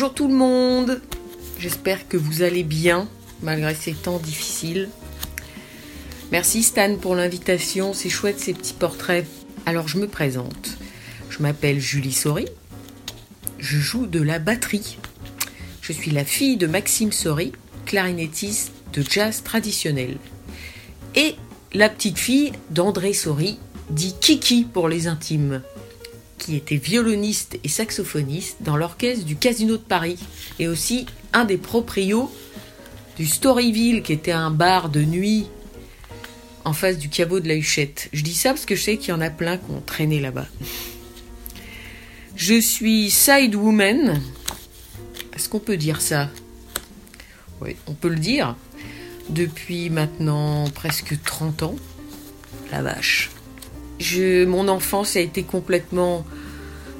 Bonjour tout le monde, j'espère que vous allez bien malgré ces temps difficiles. Merci Stan pour l'invitation, c'est chouette ces petits portraits. Alors je me présente, je m'appelle Julie Sori, je joue de la batterie. Je suis la fille de Maxime Sori, clarinettiste de jazz traditionnel. Et la petite fille d'André Sori, dit Kiki pour les intimes qui était violoniste et saxophoniste dans l'orchestre du Casino de Paris et aussi un des proprios du Storyville qui était un bar de nuit en face du caveau de la Huchette. Je dis ça parce que je sais qu'il y en a plein qui ont traîné là-bas. Je suis side woman. Est-ce qu'on peut dire ça? Oui, on peut le dire. Depuis maintenant presque 30 ans. La vache. Mon enfance a été complètement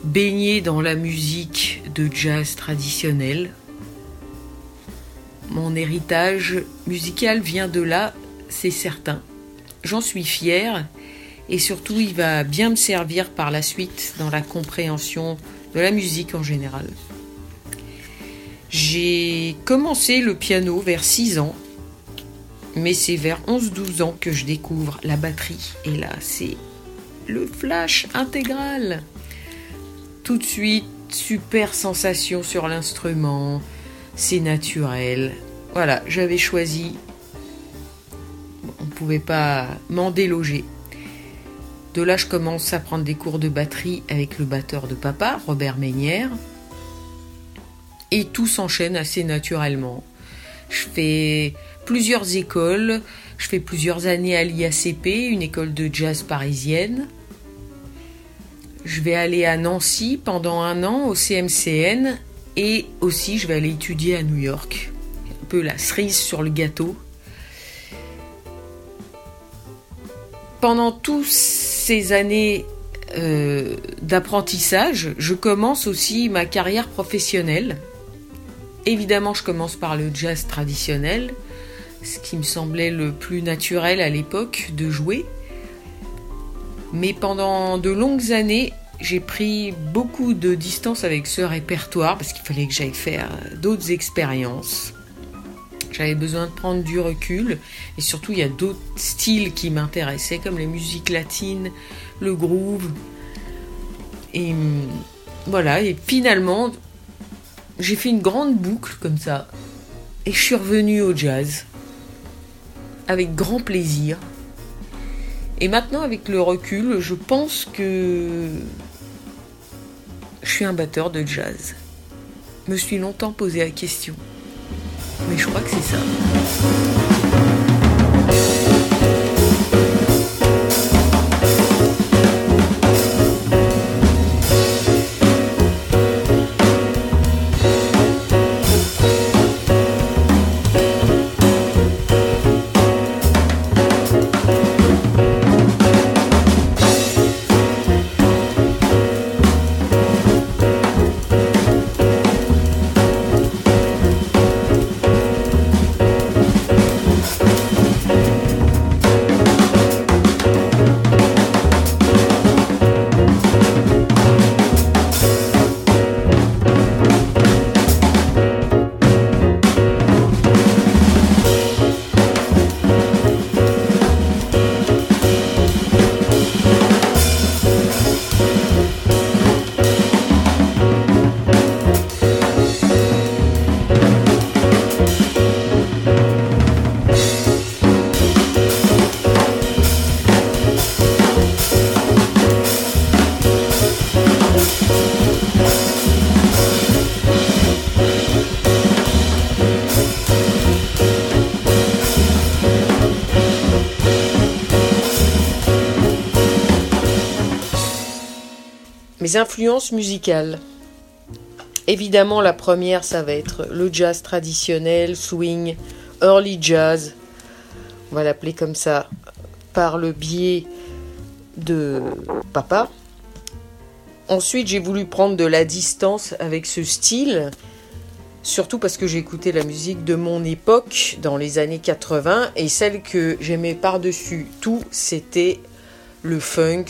baignée dans la musique de jazz traditionnelle. Mon héritage musical vient de là, c'est certain. J'en suis fière et surtout il va bien me servir par la suite dans la compréhension de la musique en général. J'ai commencé le piano vers 6 ans, mais c'est vers 11-12 ans que je découvre la batterie. Et là, c'est le flash intégral. Tout de suite, super sensation sur l'instrument, c'est naturel. Voilà, j'avais choisi. On ne pouvait pas m'en déloger. De là, je commence à prendre des cours de batterie avec le batteur de papa, Robert Ménière. Et tout s'enchaîne assez naturellement. Je fais plusieurs écoles, je fais plusieurs années à l'IACP, une école de jazz parisienne. Je vais aller à Nancy pendant un an au CMCN et aussi je vais aller étudier à New York. Un peu la cerise sur le gâteau. Pendant toutes ces années euh, d'apprentissage, je commence aussi ma carrière professionnelle. Évidemment, je commence par le jazz traditionnel, ce qui me semblait le plus naturel à l'époque de jouer. Mais pendant de longues années, j'ai pris beaucoup de distance avec ce répertoire parce qu'il fallait que j'aille faire d'autres expériences. J'avais besoin de prendre du recul et surtout il y a d'autres styles qui m'intéressaient comme les musiques latines, le groove. Et voilà, et finalement j'ai fait une grande boucle comme ça et je suis revenue au jazz avec grand plaisir. Et maintenant, avec le recul, je pense que je suis un batteur de jazz. Me suis longtemps posé la question. Mais je crois que c'est ça. Influences musicales. Évidemment, la première, ça va être le jazz traditionnel, swing, early jazz, on va l'appeler comme ça, par le biais de papa. Ensuite, j'ai voulu prendre de la distance avec ce style, surtout parce que j'écoutais la musique de mon époque, dans les années 80, et celle que j'aimais par-dessus tout, c'était le funk,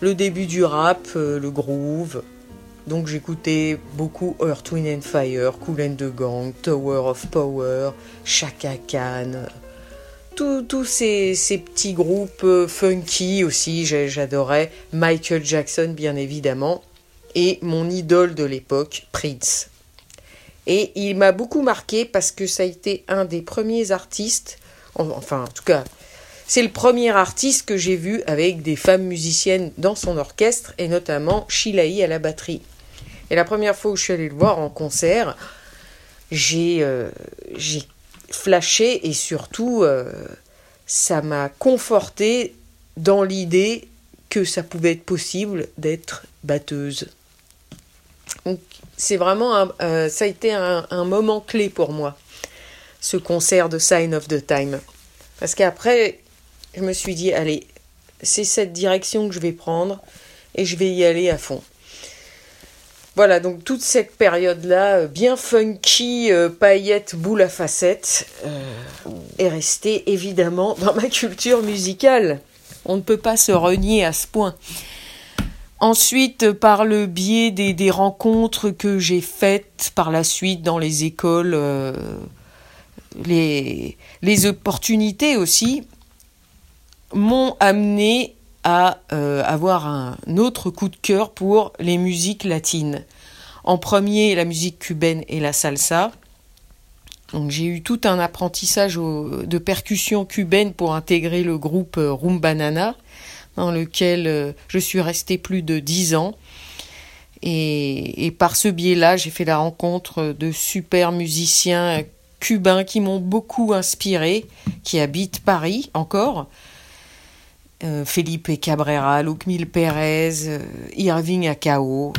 le début du rap, euh, le groove. Donc j'écoutais beaucoup Earth, Wind and Fire, Cool and the Gang, Tower of Power, Chaka Khan, tous ces, petits groupes euh, funky aussi, j'adorais. Michael Jackson bien évidemment. Et mon idole de l'époque, Prince. Et il m'a beaucoup marqué parce que ça a été un des premiers artistes, enfin en tout cas, c'est le premier artiste que j'ai vu avec des femmes musiciennes dans son orchestre et notamment Shilaï à la batterie. Et la première fois où je suis allée le voir en concert, j'ai euh, flashé et surtout euh, ça m'a conforté dans l'idée que ça pouvait être possible d'être batteuse. Donc c'est vraiment euh, ça a été un, un, moment clé pour moi, ce concert de Sign of the Time. Parce qu'après, je me suis dit, allez, c'est cette direction que je vais prendre et je vais y aller à fond. Voilà, donc toute cette période-là, euh, bien funky, euh, paillettes, boule à facettes, euh, est restée évidemment dans ma culture musicale. On ne peut pas se renier à ce point. Ensuite, par le biais des, rencontres que j'ai faites par la suite dans les écoles, les, les opportunités aussi, m'ont amené à euh, avoir un autre coup de cœur pour les musiques latines. En premier, la musique cubaine et la salsa. J'ai eu tout un apprentissage de percussion cubaine pour intégrer le groupe euh, Rumbanana, dans lequel euh, je suis restée plus de dix ans. Et, et par ce biais-là, j'ai fait la rencontre de super musiciens cubains qui m'ont beaucoup inspiré, qui habitent Paris encore, euh, Felipe Cabrera, Lucmil Pérez, euh, Irving Acao,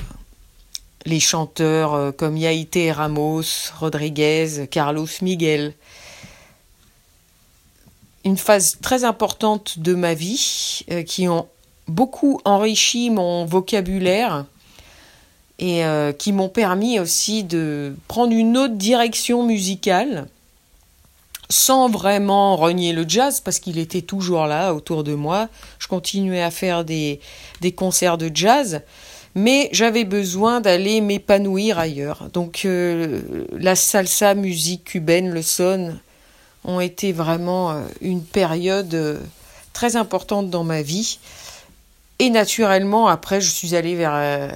les chanteurs euh, comme Yaite Ramos, Rodriguez, Carlos Miguel. Une phase très importante de ma vie qui ont beaucoup enrichi mon vocabulaire et qui m'ont permis aussi de prendre une autre direction musicale sans vraiment renier le jazz parce qu'il était toujours là autour de moi. Je continuais à faire des, des concerts de jazz, mais j'avais besoin d'aller m'épanouir ailleurs. Donc euh, la salsa, musique cubaine, le son ont été vraiment euh, une période euh, très importante dans ma vie. Et naturellement, après, je suis allée vers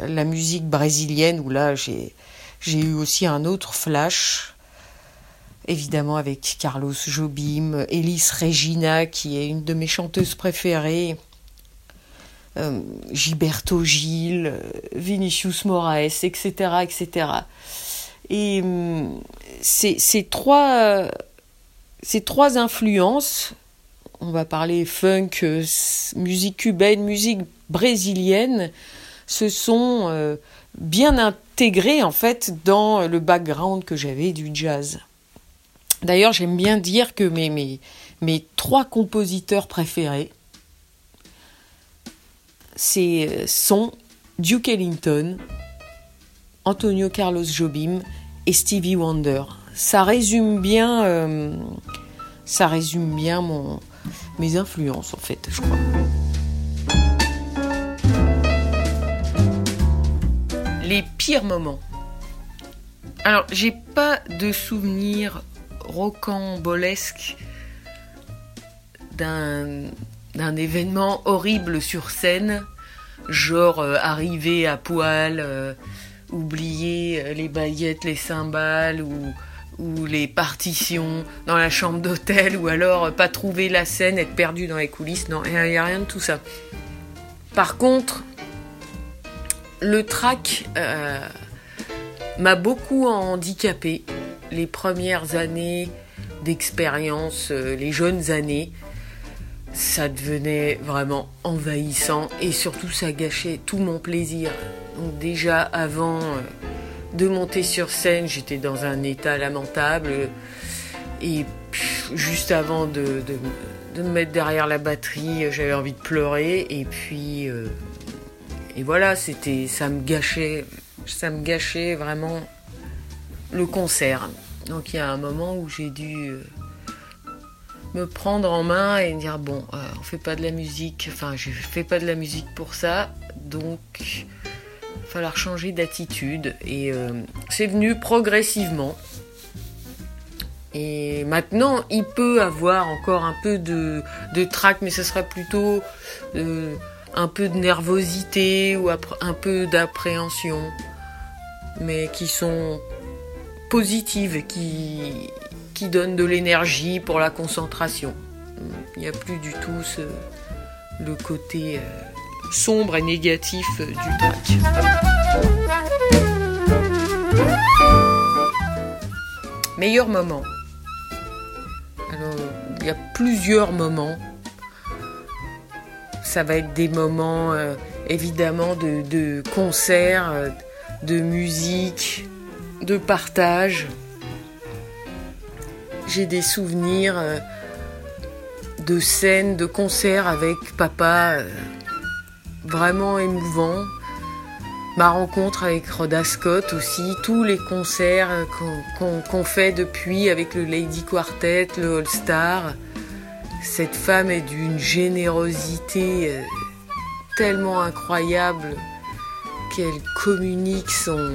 la musique brésilienne où là, j'ai eu aussi un autre flash évidemment avec Carlos Jobim, Elis Regina, qui est une de mes chanteuses préférées, euh, Gilberto Gil, euh, Vinicius Moraes, etc. etc. Et hum, ces, trois, ces trois influences, on va parler funk, euh, musique cubaine, musique brésilienne, se sont bien intégrées en fait dans le background que j'avais du jazz. D'ailleurs, j'aime bien dire que mes, trois compositeurs préférés c'est, sont Duke Ellington, Antonio Carlos Jobim et Stevie Wonder. Ça résume bien, euh, ça résume bien mon, mes influences en fait, je crois. Les pires moments. Alors, j'ai pas de souvenirs rocambolesque d'un événement horrible sur scène, genre euh, arriver à poil, euh, oublier euh, les baguettes, les cymbales ou, ou les partitions dans la chambre d'hôtel ou alors pas trouver la scène, être perdu dans les coulisses. Non, il n'y a, rien de tout ça. Par contre, le track m'a beaucoup handicapé les premières années d'expérience, euh, les jeunes années, ça devenait vraiment envahissant et surtout ça gâchait tout mon plaisir. Donc déjà avant euh, de monter sur scène, j'étais dans un état lamentable et juste avant de, me mettre derrière la batterie, j'avais envie de pleurer et puis euh, et voilà, c'était ça me gâchait, ça me gâchait vraiment le concert. Donc il y a un moment où j'ai dû euh, me prendre en main et dire bon, euh, on fait pas de la musique, enfin je fais pas de la musique pour ça, donc Il va falloir changer d'attitude. Et euh, c'est venu progressivement. Et maintenant, il peut avoir encore un peu de, de trac, mais ce sera plutôt euh, un peu de nervosité ou un peu d'appréhension, mais qui sont positives, qui, donnent de l'énergie pour la concentration. Il n'y a plus du tout ce, le côté euh, sombre et négatif euh, du trac. Meilleur moment. Il y a plusieurs moments. Ça va être des moments euh, évidemment de, de concerts, de musique, de partage. J'ai des souvenirs de scènes, de concerts avec papa euh, vraiment émouvants. Ma rencontre avec Rhoda Scott aussi, tous les concerts euh, qu'on fait depuis avec le Lady Quartet, le All Star. Cette femme est d'une générosité euh, tellement incroyable qu'elle communique son,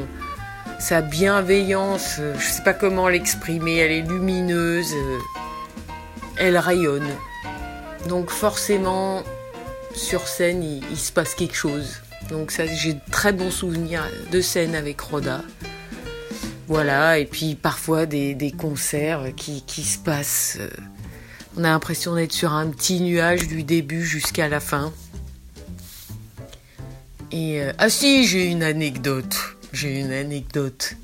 sa bienveillance. Je ne sais pas comment l'exprimer, elle est lumineuse, elle rayonne. Donc forcément, sur scène, il, se passe quelque chose. Donc j'ai de très bons souvenirs de scène avec Roda. Voilà, et puis parfois des, concerts qui, se passent. Euh, on a l'impression d'être sur un petit nuage du début jusqu'à la fin. Et euh, ah si, j'ai une anecdote. J'ai une anecdote.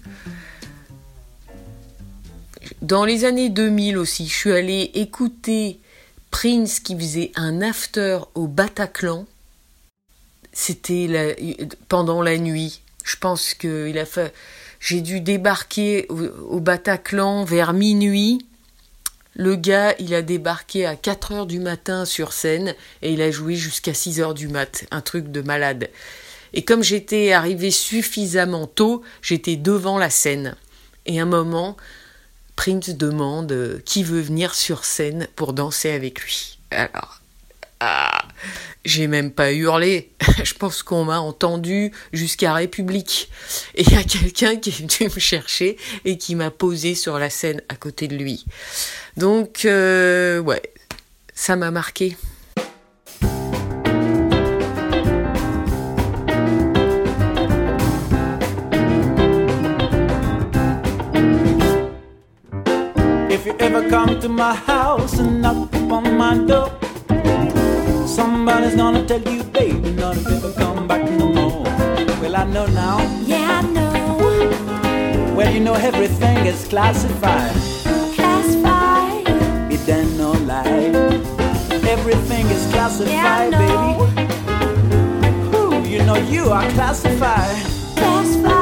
Dans les années 2000 aussi, je suis allée écouter Prince qui faisait un after au Bataclan. C'était pendant la nuit. Je pense que a fait. J'ai dû débarquer au, Bataclan vers minuit. Le gars, il a débarqué à 4 heures du matin sur scène et il a joué jusqu'à 6 heures du mat. Un truc de malade. Et comme j'étais arrivé suffisamment tôt, j'étais devant la scène. Et un moment, Prince demande euh, qui veut venir sur scène pour danser avec lui. Alors, ah, j'ai même pas hurlé. Je pense qu'on m'a entendu jusqu'à République. Et il y a quelqu'un qui est venu me chercher et qui m'a posé sur la scène à côté de lui. Donc, euh, ouais, ça m'a marqué. Come to my house and knock upon my door, somebody's gonna tell you, baby, not to ever come back no more. Well, I know now. Yeah, I know. Well, you know everything is classified. Classified. It ain't no lie. Everything is classified, yeah, baby. Ooh, you know you are classified. classified.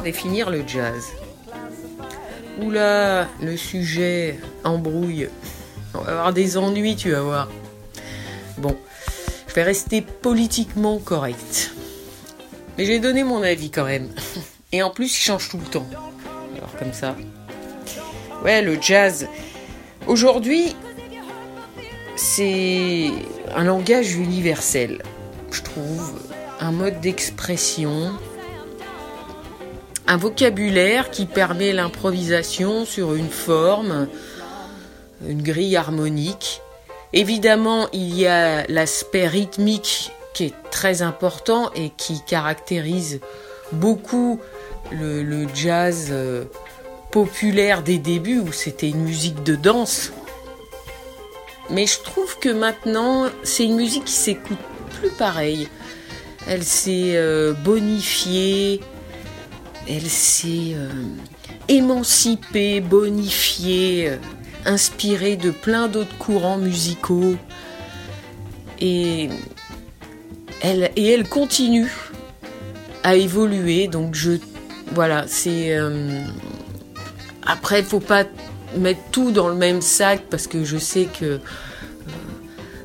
Définir le jazz? Oula, le sujet embrouille. On va avoir des ennuis, tu vas voir. Bon, je vais rester politiquement correct. Mais j'ai donné mon avis quand même. Et en plus, il change tout le temps. Alors comme ça. Ouais, le jazz. Aujourd'hui, c'est un langage universel, je trouve. Un mode d'expression un vocabulaire qui permet l'improvisation sur une forme, une grille harmonique. Évidemment, il y a l'aspect rythmique qui est très important et qui caractérise beaucoup le, jazz euh, populaire des débuts où c'était une musique de danse. Mais je trouve que maintenant, c'est une musique qui s'écoute plus pareil. Elle s'est euh, bonifiée, elle s'est euh, émancipée, bonifiée. inspirée de plein d'autres courants musicaux. Et elle, et continue à évoluer. Donc je voilà, c'est euh, après il faut pas mettre tout dans le même sac parce que je sais que euh,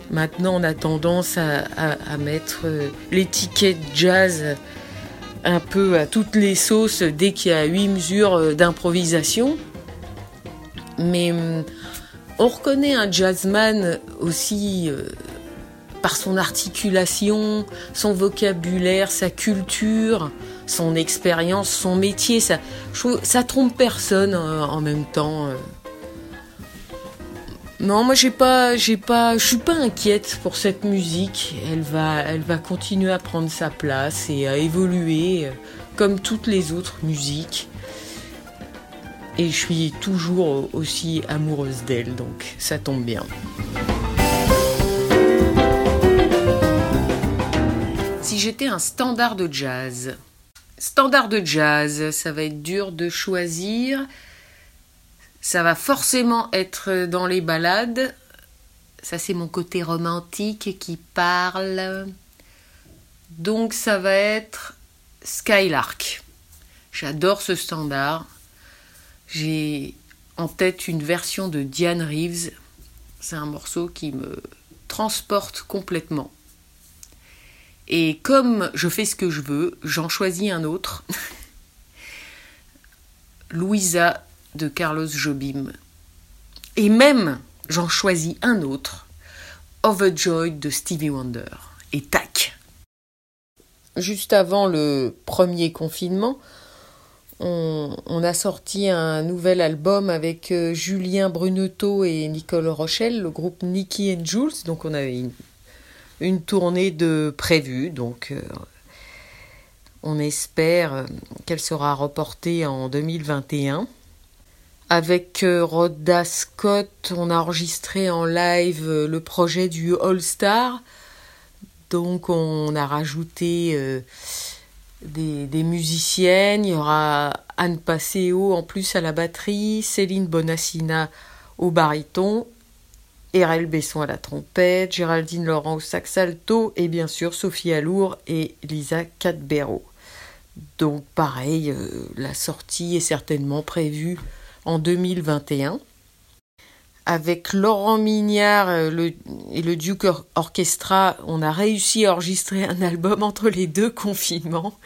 maintenant on a tendance à, mettre euh, l'étiquette jazz un peu à toutes les sauces dès qu'il y a huit mesures d'improvisation. Mais on reconnaît un jazzman aussi par son articulation, son vocabulaire, sa culture, son expérience, son métier. Ça, ça trompe personne euh, en même temps. Euh. Non, moi j'ai pas, j'ai pas, je suis pas inquiète pour cette musique. Elle va, elle va continuer à prendre sa place et à évoluer euh, comme toutes les autres musiques. Et je suis toujours aussi amoureuse d'elle, donc ça tombe bien. Si j'étais un standard de jazz, Standard de jazz, ça va être dur de choisir. Ça va forcément être dans les balades. Ça, c'est mon côté romantique qui parle. Donc, ça va être Skylark. J'adore ce standard. J'ai en tête une version de Diane Reeves. C'est un morceau qui me transporte complètement. Et comme je fais ce que je veux, j'en choisis un autre. Louisa de Carlos Jobim. Et même, j'en choisis un autre. Overjoyed de Stevie Wonder. Et tac Juste avant le premier confinement, on, a sorti un nouvel album avec euh, Julien Brunetto et Nicole Rochelle, le groupe Nicky and Jules. Donc on avait une tournée de prévue, donc euh, on espère qu'elle sera reportée en 2021. Avec euh, Rhoda Scott, on a enregistré en live euh, le projet du All Star. Donc on a rajouté des, des, musiciennes. Il y aura Anne Passeo en plus à la batterie, Céline Bonassina au baryton Erel Besson à la trompette, Géraldine Laurent au sax alto et bien sûr Sophie Alour et Lisa Cadbero. Donc pareil, euh, la sortie est certainement prévue en 2021. Avec Laurent Mignard euh, et le Duke Orchestra, on a réussi à enregistrer un album entre les deux confinements.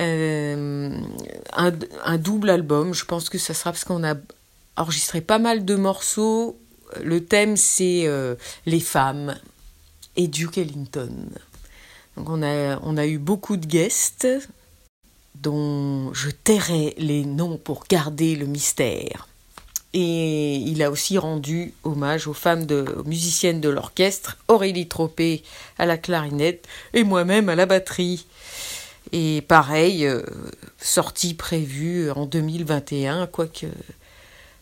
Euh, un, double album, je pense que ça sera parce qu'on a enregistré pas mal de morceaux le thème, c'est euh, les femmes et Duke Ellington. Donc on a eu beaucoup de guests dont je tairai les noms pour garder le mystère. Et il a aussi rendu hommage aux femmes de, musiciennes de l'orchestre, Aurélie Tropé à la clarinette et moi-même à la batterie. Et pareil, euh, sortie prévue en 2021, quoique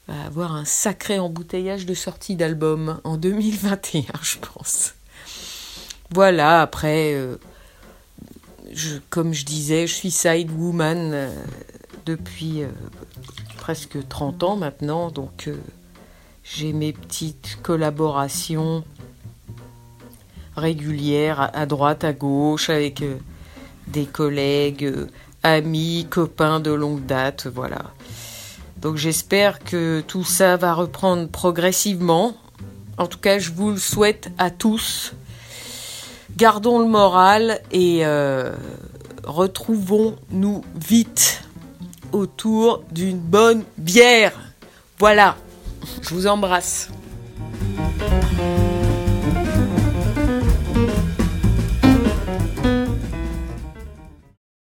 va avoir un sacré embouteillage de sortie d'album en 2021, je pense. Voilà, après, euh, comme je disais, je suis side woman euh, depuis euh, presque 30 ans maintenant, donc j'ai mes petites collaborations régulières à droite, à gauche, avec des collègues, amis, copains de longue date, voilà. Donc j'espère que tout ça va reprendre progressivement. En tout cas, je vous le souhaite à tous. Gardons le moral et euh, retrouvons-nous vite autour d'une bonne bière. Voilà, je vous embrasse.